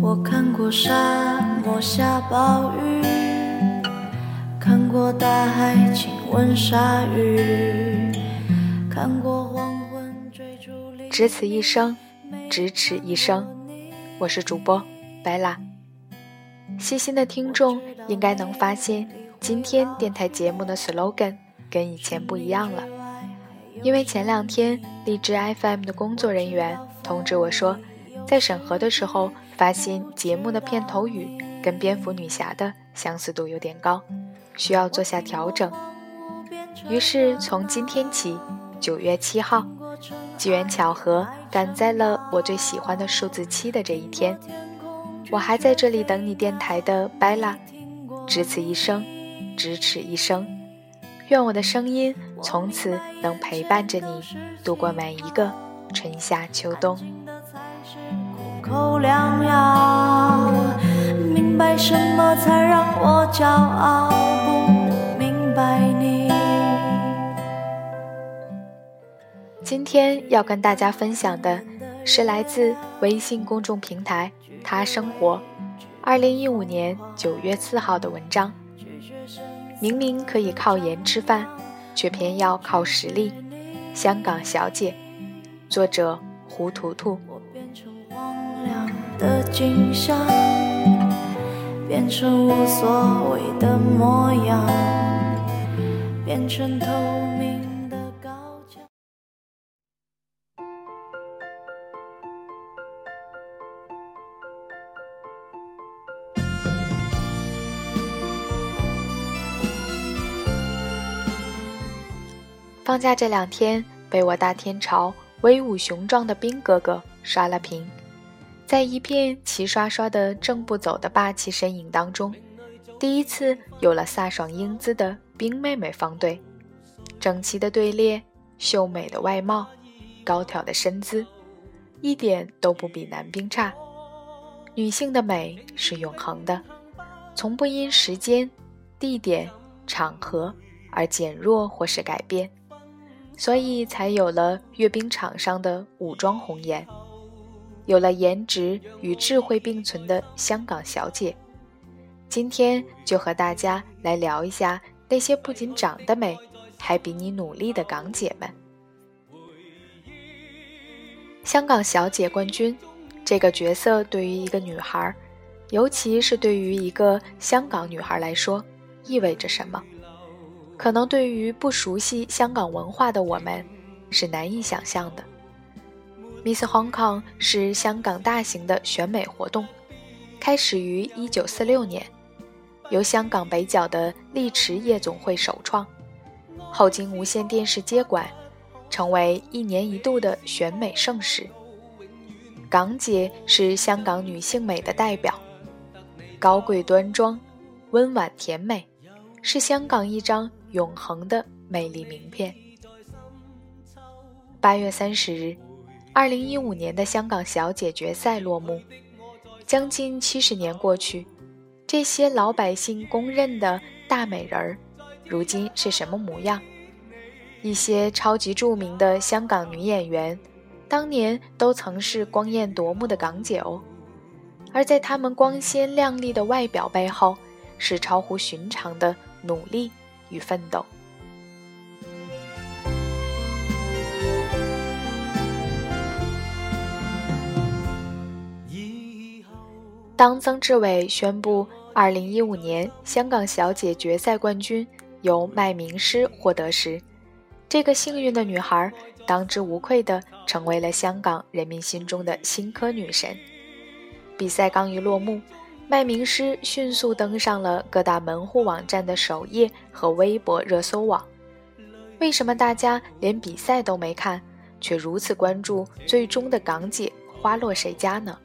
我看过沙漠下暴雨，看过大海亲吻鲨鱼，看过黄昏追逐黎只此一生，咫尺一生。我是主播白拉。细心的听众应该能发现，今天电台节目的 slogan 跟以前不一样了，因为前两天荔枝 FM 的工作人员通知我说，在审核的时候发现节目的片头语跟蝙蝠女侠的相似度有点高，需要做下调整。于是从今天起，九月七号，机缘巧合赶在了我最喜欢的数字七的这一天。我还在这里等你电台的 Bella，只此一生，咫尺一生。愿我的声音从此能陪伴着你度过每一个春夏秋冬。口良药，明白什么才让我骄傲，今天要跟大家分享的是来自微信公众平台“他生活”，二零一五年九月四号的文章。明明可以靠颜吃饭，却偏要靠实力。香港小姐，作者胡图图。变成，无所谓的模样，变成透放假这两天，被我大天朝威武雄壮的兵哥哥刷了屏，在一片齐刷刷的正步走的霸气身影当中，第一次有了飒爽英姿的兵妹妹方队，整齐的队列，秀美的外貌，高挑的身姿，一点都不比男兵差。女性的美是永恒的，从不因时间、地点、场合而减弱或是改变。所以才有了阅兵场上的武装红颜，有了颜值与智慧并存的香港小姐。今天就和大家来聊一下那些不仅长得美，还比你努力的港姐们。香港小姐冠军这个角色对于一个女孩，尤其是对于一个香港女孩来说，意味着什么？可能对于不熟悉香港文化的我们，是难以想象的。Miss Hong Kong 是香港大型的选美活动，开始于1946年，由香港北角的丽池夜总会首创，后经无线电视接管，成为一年一度的选美盛事。港姐是香港女性美的代表，高贵端庄，温婉甜美，是香港一张。永恒的魅力名片。八月三十日，二零一五年的香港小姐决赛落幕。将近七十年过去，这些老百姓公认的大美人儿，如今是什么模样？一些超级著名的香港女演员，当年都曾是光艳夺目的港姐哦。而在她们光鲜亮丽的外表背后，是超乎寻常的努力。与奋斗。当曾志伟宣布二零一五年香港小姐决赛冠军由麦明诗获得时，这个幸运的女孩当之无愧地成为了香港人民心中的新科女神。比赛刚一落幕。麦明诗迅速登上了各大门户网站的首页和微博热搜网。为什么大家连比赛都没看，却如此关注最终的港姐花落谁家呢？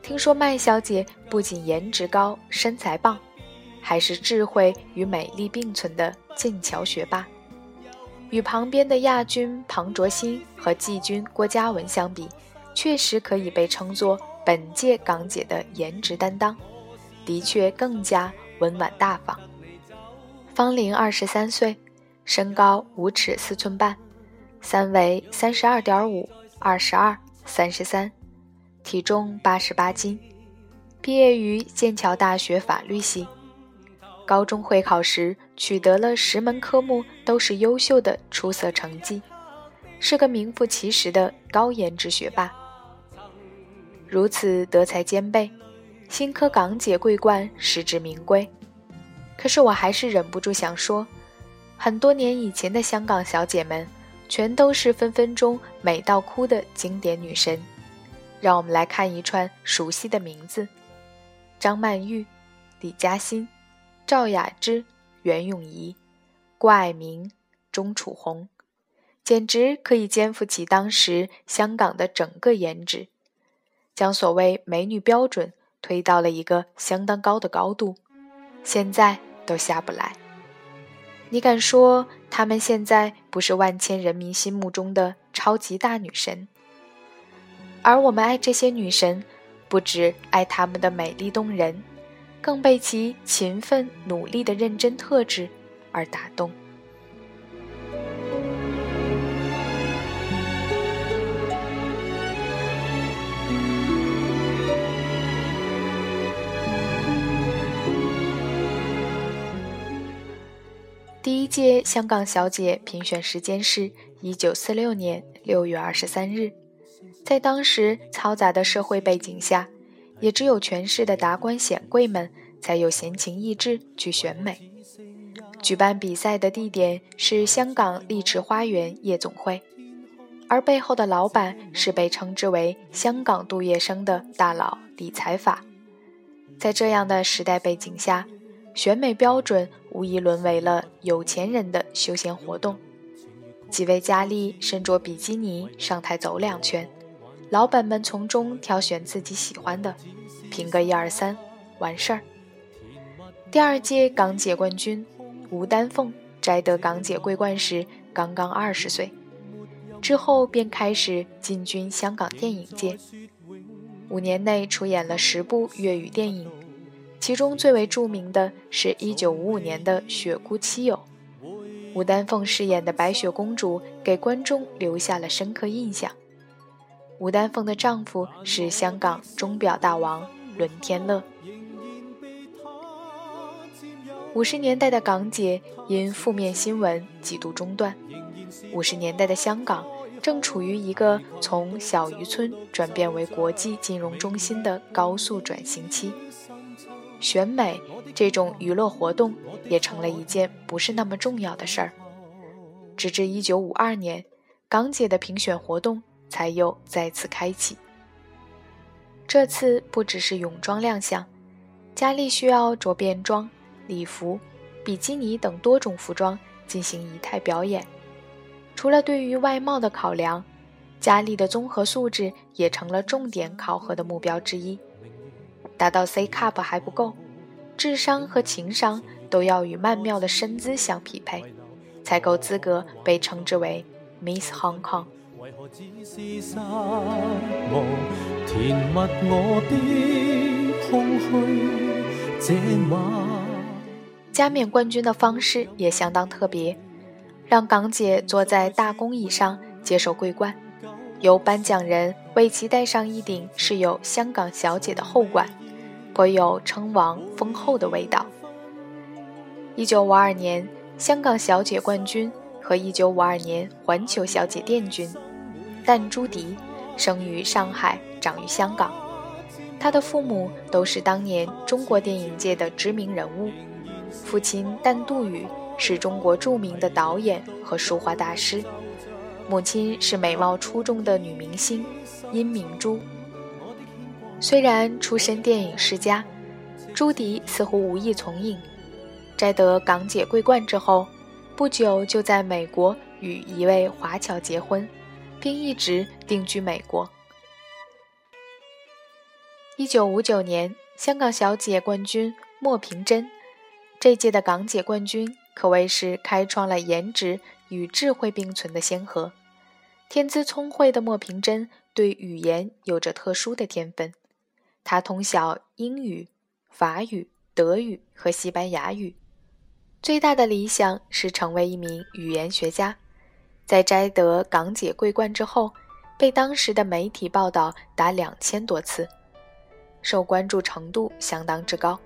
听说麦小姐不仅颜值高、身材棒，还是智慧与美丽并存的剑桥学霸。与旁边的亚军庞卓欣和季军郭嘉文相比，确实可以被称作本届港姐的颜值担当，的确更加温婉大方。芳龄二十三岁，身高五尺四寸半，三围三十二点五、二十二、三十三，体重八十八斤，毕业于剑桥大学法律系。高中会考时取得了十门科目都是优秀的出色成绩，是个名副其实的高颜值学霸。如此德才兼备，新科港姐桂冠实至名归。可是我还是忍不住想说，很多年以前的香港小姐们，全都是分分钟美到哭的经典女神。让我们来看一串熟悉的名字：张曼玉、李嘉欣。赵雅芝、袁咏仪、郭蔼明、钟楚红，简直可以肩负起当时香港的整个颜值，将所谓美女标准推到了一个相当高的高度，现在都下不来。你敢说她们现在不是万千人民心目中的超级大女神？而我们爱这些女神，不止爱她们的美丽动人。更被其勤奋努力的认真特质而打动。第一届香港小姐评选时间是一九四六年六月二十三日，在当时嘈杂的社会背景下。也只有权势的达官显贵们才有闲情逸致去选美。举办比赛的地点是香港丽池花园夜总会，而背后的老板是被称之为“香港杜月笙”的大佬李财法。在这样的时代背景下，选美标准无疑沦为了有钱人的休闲活动。几位佳丽身着比基尼上台走两圈。老板们从中挑选自己喜欢的，评个一二三，完事儿。第二届港姐冠军吴丹凤摘得港姐桂冠时刚刚二十岁，之后便开始进军香港电影界，五年内出演了十部粤语电影，其中最为著名的是一九五五年的《雪姑妻友》，吴丹凤饰演的白雪公主给观众留下了深刻印象。吴丹凤的丈夫是香港钟表大王伦天乐。五十年代的港姐因负面新闻几度中断。五十年代的香港正处于一个从小渔村转变为国际金融中心的高速转型期，选美这种娱乐活动也成了一件不是那么重要的事儿。直至一九五二年，港姐的评选活动。才又再次开启。这次不只是泳装亮相，佳丽需要着便装、礼服、比基尼等多种服装进行仪态表演。除了对于外貌的考量，佳丽的综合素质也成了重点考核的目标之一。达到 C cup 还不够，智商和情商都要与曼妙的身姿相匹配，才够资格被称之为 Miss Hong Kong。加冕冠军的方式也相当特别，让港姐坐在大公椅上接受桂冠，由颁奖人为其戴上一顶饰有“香港小姐”的后冠，颇有称王封后的味道。一九五二年香港小姐冠军和一九五二年环球小姐殿军。但朱迪生于上海，长于香港。他的父母都是当年中国电影界的知名人物。父亲但杜宇是中国著名的导演和书画大师，母亲是美貌出众的女明星殷明珠。虽然出身电影世家，朱迪似乎无意从影。摘得港姐桂冠之后，不久就在美国与一位华侨结婚。并一直定居美国。一九五九年，香港小姐冠军莫平珍，这届的港姐冠军可谓是开创了颜值与智慧并存的先河。天资聪慧的莫平真对语言有着特殊的天分，他通晓英语、法语、德语和西班牙语。最大的理想是成为一名语言学家。在摘得港姐桂冠之后，被当时的媒体报道达两千多次，受关注程度相当之高。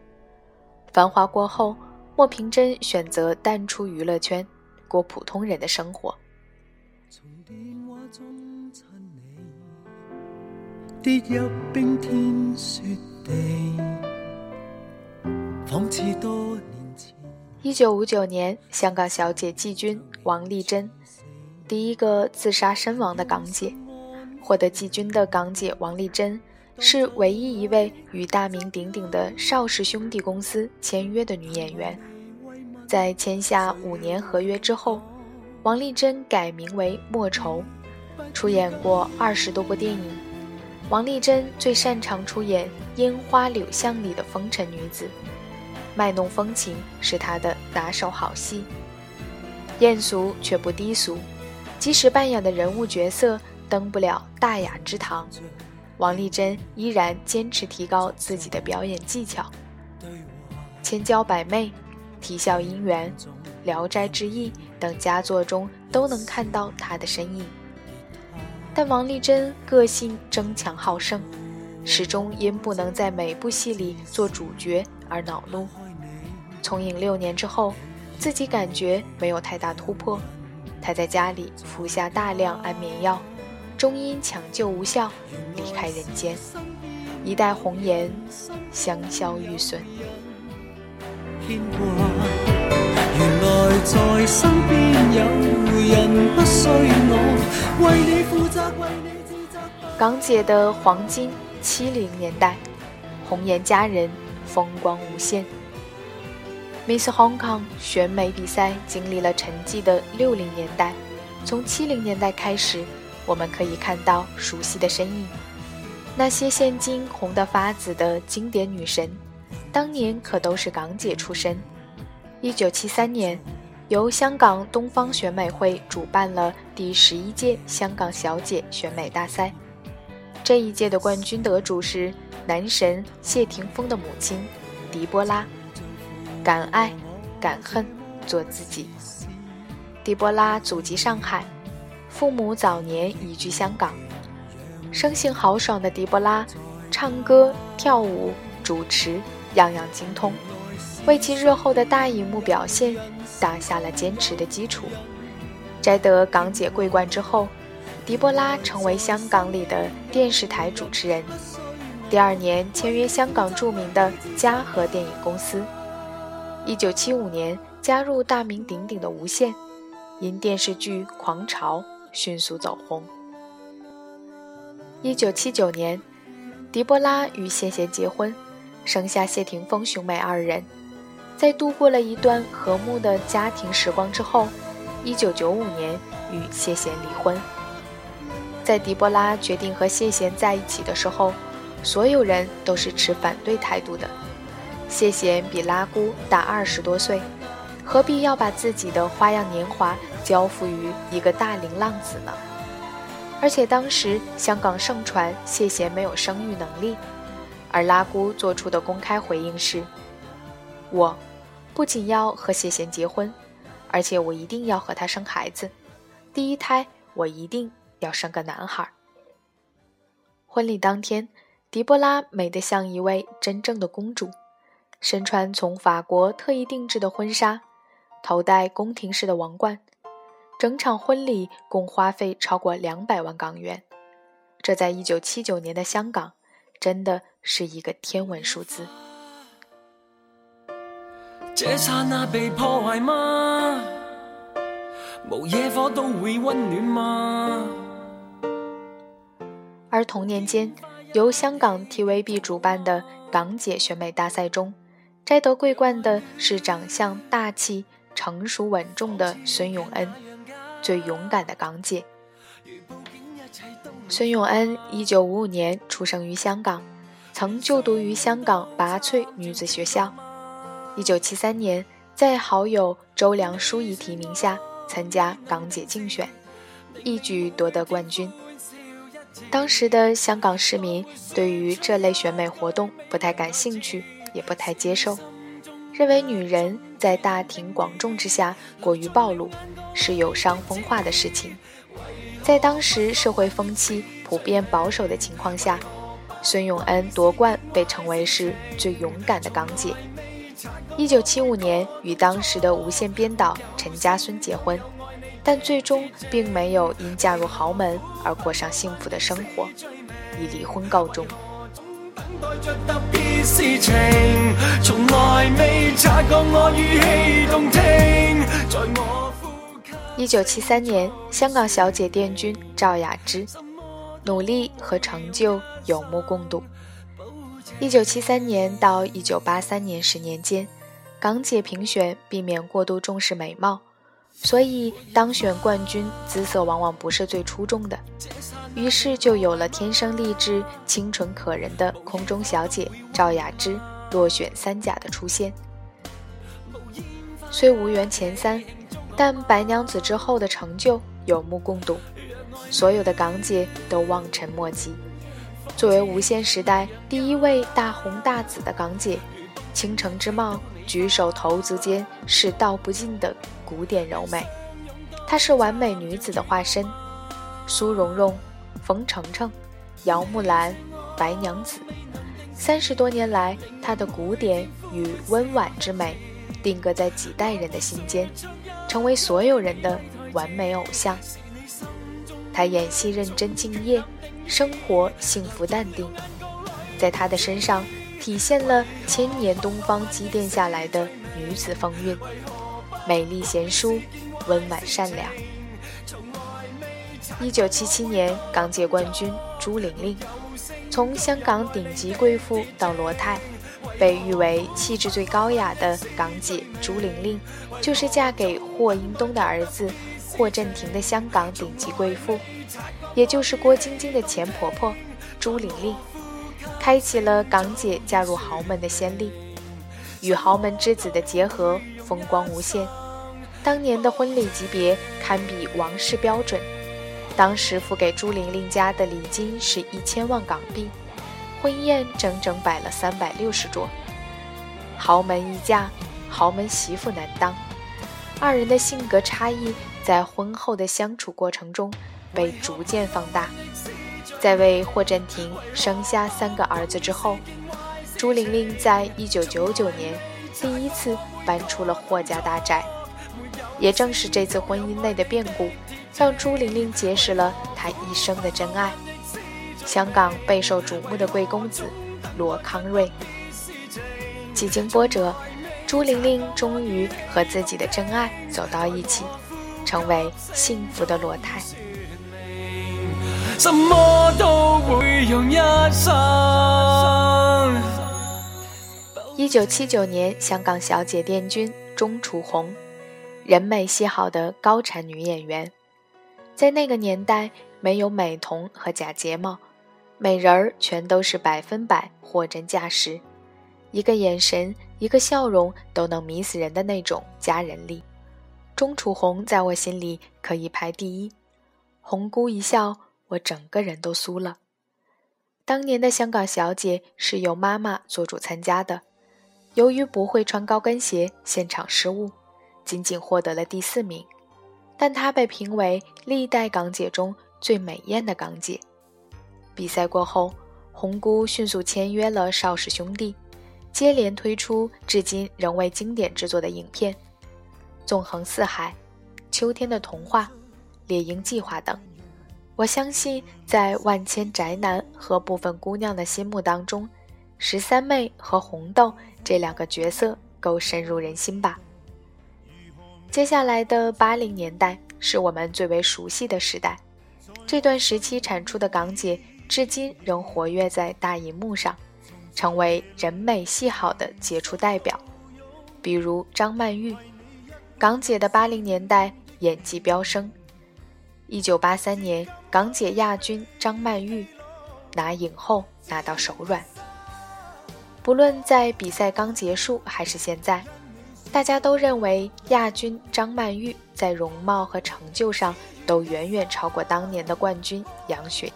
繁华过后，莫平珍选择淡出娱乐圈，过普通人的生活。跌入冰天雪地，仿似多一九五九年，香港小姐季军王丽珍，第一个自杀身亡的港姐。获得季军的港姐王丽珍，是唯一一位与大名鼎鼎的邵氏兄弟公司签约的女演员。在签下五年合约之后，王丽珍改名为莫愁，出演过二十多部电影。王丽珍最擅长出演《烟花柳巷》里的风尘女子。卖弄风情是她的拿手好戏，艳俗却不低俗，即使扮演的人物角色登不了大雅之堂，王丽珍依然坚持提高自己的表演技巧。千娇百媚、啼笑姻缘、聊斋志异等佳作中都能看到她的身影。但王丽珍个性争强好胜，始终因不能在每部戏里做主角而恼怒。从影六年之后，自己感觉没有太大突破，她在家里服下大量安眠药，终因抢救无效离开人间，一代红颜香消玉损。港姐的黄金七零年代，红颜佳人，风光无限。Miss Hong Kong 选美比赛经历了沉寂的六零年代，从七零年代开始，我们可以看到熟悉的身影。那些现今红得发紫的经典女神，当年可都是港姐出身。一九七三年，由香港东方选美会主办了第十一届香港小姐选美大赛，这一届的冠军得主是男神谢霆锋的母亲狄波拉。敢爱敢恨，做自己。狄波拉祖籍上海，父母早年移居香港。生性豪爽的狄波拉，唱歌、跳舞、主持，样样精通，为其日后的大荧幕表现打下了坚实的基础。摘得港姐桂冠之后，狄波拉成为香港里的电视台主持人。第二年签约香港著名的嘉禾电影公司。一九七五年加入大名鼎鼎的无线，因电视剧《狂潮》迅速走红。一九七九年，狄波拉与谢贤结婚，生下谢霆锋兄妹二人。在度过了一段和睦的家庭时光之后，一九九五年与谢贤离婚。在狄波拉决定和谢贤在一起的时候，所有人都是持反对态度的。谢贤比拉姑大二十多岁，何必要把自己的花样年华交付于一个大龄浪子呢？而且当时香港盛传谢贤没有生育能力，而拉姑做出的公开回应是：“我不仅要和谢贤结婚，而且我一定要和他生孩子，第一胎我一定要生个男孩。”婚礼当天，狄波拉美得像一位真正的公主。身穿从法国特意定制的婚纱，头戴宫廷式的王冠，整场婚礼共花费超过两百万港元。这在一九七九年的香港，真的是一个天文数字。这刹那被破坏吗？无野火都会温暖吗？而同年间，由香港 TVB 主办的港姐选美大赛中。摘得桂冠的是长相大气、成熟稳重的孙永恩，最勇敢的港姐。孙永恩一九五五年出生于香港，曾就读于香港拔萃女子学校。一九七三年，在好友周梁淑怡提名下参加港姐竞选，一举夺得冠军。当时的香港市民对于这类选美活动不太感兴趣，也不太接受，认为女人在大庭广众之下过于暴露，是有伤风化的事情。在当时社会风气普遍保守的情况下，孙永恩夺冠被称为是最勇敢的港姐。一九七五年与当时的无线编导陈家孙结婚。但最终并没有因嫁入豪门而过上幸福的生活，以离婚告终。一九七三年，香港小姐殿军赵雅芝，努力和成就有目共睹。一九七三年到一九八三年十年间，港姐评选避免过度重视美貌。所以，当选冠军姿色往往不是最出众的，于是就有了天生丽质、清纯可人的空中小姐赵雅芝落选三甲的出现。虽无缘前三，但白娘子之后的成就有目共睹，所有的港姐都望尘莫及。作为无线时代第一位大红大紫的港姐，倾城之貌。举手投足间是道不尽的古典柔美，她是完美女子的化身。苏蓉蓉、冯程程、姚木兰、白娘子，三十多年来，她的古典与温婉之美定格在几代人的心间，成为所有人的完美偶像。她演戏认真敬业，生活幸福淡定，在她的身上。体现了千年东方积淀下来的女子风韵，美丽贤淑，温婉善良。一九七七年港姐冠军朱玲玲，从香港顶级贵妇到罗太，被誉为气质最高雅的港姐朱玲玲，就是嫁给霍英东的儿子霍震霆的香港顶级贵妇，也就是郭晶晶的前婆婆朱玲玲。开启了港姐嫁入豪门的先例，与豪门之子的结合风光无限。当年的婚礼级别堪比王室标准，当时付给朱玲玲家的礼金是一千万港币，婚宴整整摆了三百六十桌。豪门一嫁，豪门媳妇难当，二人的性格差异在婚后的相处过程中被逐渐放大。在为霍震霆生下三个儿子之后，朱玲玲在一九九九年第一次搬出了霍家大宅。也正是这次婚姻内的变故，让朱玲玲结识了她一生的真爱——香港备受瞩目的贵公子罗康瑞。几经波折，朱玲玲终于和自己的真爱走到一起，成为幸福的罗太。什么都会用一生。一九七九年，香港小姐殿军钟楚红，人美戏好的高产女演员，在那个年代没有美瞳和假睫毛，美人儿全都是百分百货真价实，一个眼神，一个笑容都能迷死人的那种佳人力。钟楚红在我心里可以排第一，红姑一笑。我整个人都酥了。当年的香港小姐是由妈妈做主参加的，由于不会穿高跟鞋，现场失误，仅仅获得了第四名。但她被评为历代港姐中最美艳的港姐。比赛过后，红姑迅速签约了邵氏兄弟，接连推出至今仍为经典制作的影片，《纵横四海》《秋天的童话》《猎鹰计划》等。我相信，在万千宅男和部分姑娘的心目当中，十三妹和红豆这两个角色够深入人心吧。接下来的八零年代是我们最为熟悉的时代，这段时期产出的港姐至今仍活跃在大荧幕上，成为人美戏好的杰出代表。比如张曼玉，港姐的八零年代演技飙升。一九八三年，港姐亚军张曼玉拿影后拿到手软。不论在比赛刚结束还是现在，大家都认为亚军张曼玉在容貌和成就上都远远超过当年的冠军杨雪。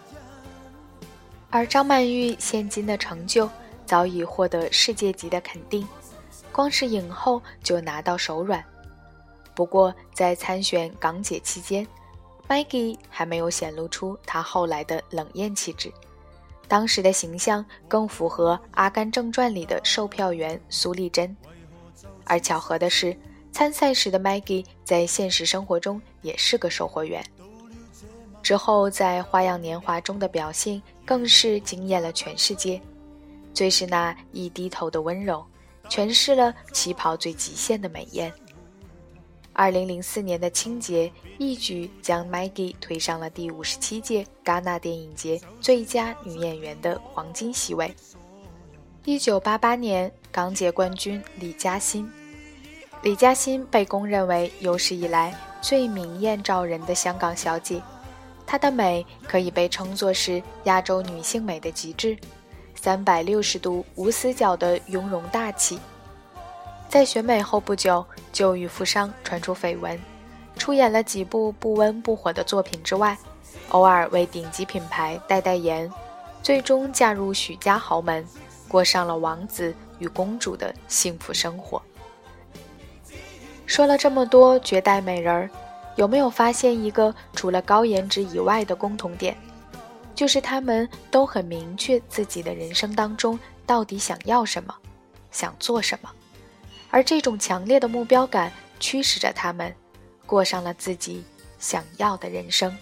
而张曼玉现今的成就早已获得世界级的肯定，光是影后就拿到手软。不过在参选港姐期间，Maggie 还没有显露出她后来的冷艳气质，当时的形象更符合《阿甘正传》里的售票员苏丽珍。而巧合的是，参赛时的 Maggie 在现实生活中也是个售货员。之后在《花样年华》中的表现更是惊艳了全世界，最是那一低头的温柔，诠释了旗袍最极限的美艳。二零零四年的青节一举将 Maggie 推上了第五十七届戛纳电影节最佳女演员的黄金席位。一九八八年港姐冠军李嘉欣。李嘉欣被公认为有史以来最明艳照人的香港小姐，她的美可以被称作是亚洲女性美的极致，三百六十度无死角的雍容大气。在选美后不久，就与富商传出绯闻，出演了几部不温不火的作品之外，偶尔为顶级品牌代代言，最终嫁入许家豪门，过上了王子与公主的幸福生活。说了这么多绝代美人儿，有没有发现一个除了高颜值以外的共同点？就是他们都很明确自己的人生当中到底想要什么，想做什么，而这种强烈的目标感驱使着他们，过上了自己想要的人生。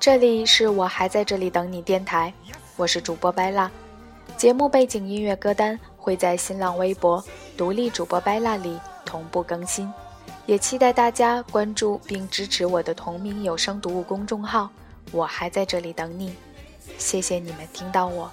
这里是我还在这里等你电台，我是主播白蜡。节目背景音乐歌单会在新浪微博独立主播白蜡里同步更新，也期待大家关注并支持我的同名有声读物公众号。我还在这里等你，谢谢你们听到我。